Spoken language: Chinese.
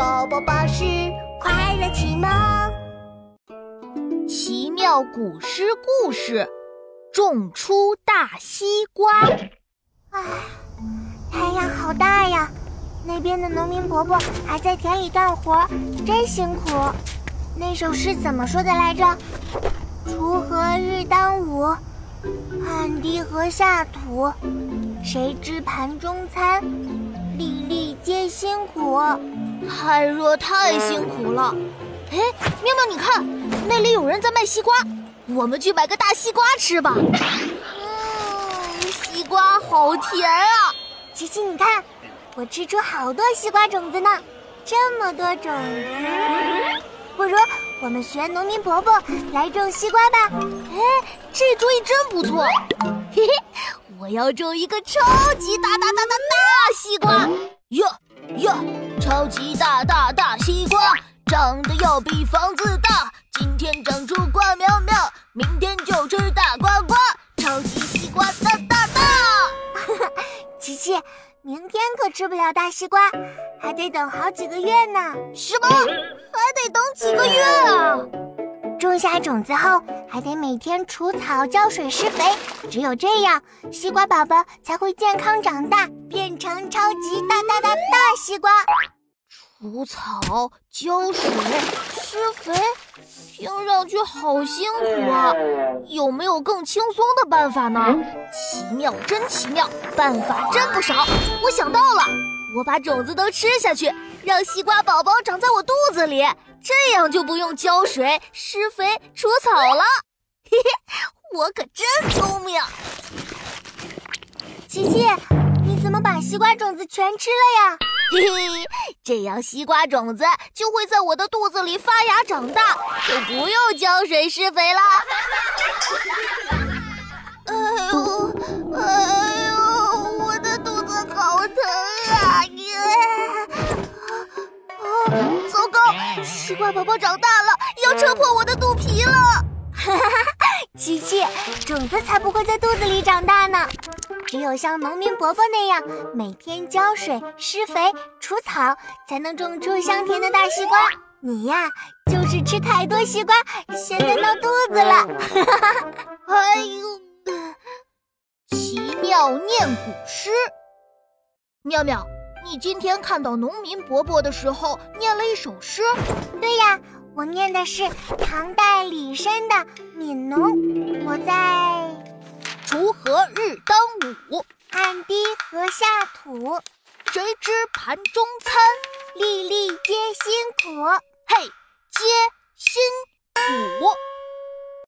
宝宝巴士快乐启蒙，奇妙古诗故事：种出大西瓜。唉，太阳好大呀！那边的农民伯伯还在田里干活，真辛苦。那首诗怎么说的来着？锄禾日当午，汗滴禾下土。谁知盘中餐，粒粒皆辛苦。太热太辛苦了。哎，妙妙，你看，那里有人在卖西瓜，我们去买个大西瓜吃吧。嗯，西瓜好甜啊！琪琪，你看，我吃出好多西瓜种子呢，这么多种子，不如我们学农民伯伯来种西瓜吧。哎，这主意真不错。嘿嘿。我要种一个超级大大大大大西瓜哟哟！超级大大大西瓜长得要比房子大，今天长出瓜苗苗，明天就吃大瓜瓜。超级西瓜大大大！琪琪，明天可吃不了大西瓜，还得等好几个月呢。什么？还得等几个月啊？种下种子后，还得每天除草、浇水、施肥，只有这样，西瓜宝宝才会健康长大，变成超级大大大大西瓜。除草、浇水、施肥，听上去好辛苦啊！有没有更轻松的办法呢？奇妙，真奇妙，办法真不少。我想到了，我把种子都吃下去，让西瓜宝宝长在我肚子里。这样就不用浇水、施肥、除草了，嘿嘿，我可真聪明。琪琪，你怎么把西瓜种子全吃了呀？嘿嘿，这样西瓜种子就会在我的肚子里发芽长大，就不用浇水施肥了。糕，西瓜宝宝长大了，要撑破我的肚皮了！哈哈哈，琪琪，种子才不会在肚子里长大呢。只有像农民伯伯那样，每天浇水、施肥、除草，才能种出香甜的大西瓜。你呀，就是吃太多西瓜，现在闹肚子了。哈哈哈！哎呦，奇妙念古诗，妙妙。你今天看到农民伯伯的时候，念了一首诗。对呀，我念的是唐代李绅的《悯农》。我在锄禾日当午，汗滴禾下土。谁知盘中餐，粒粒皆辛苦。嘿，皆辛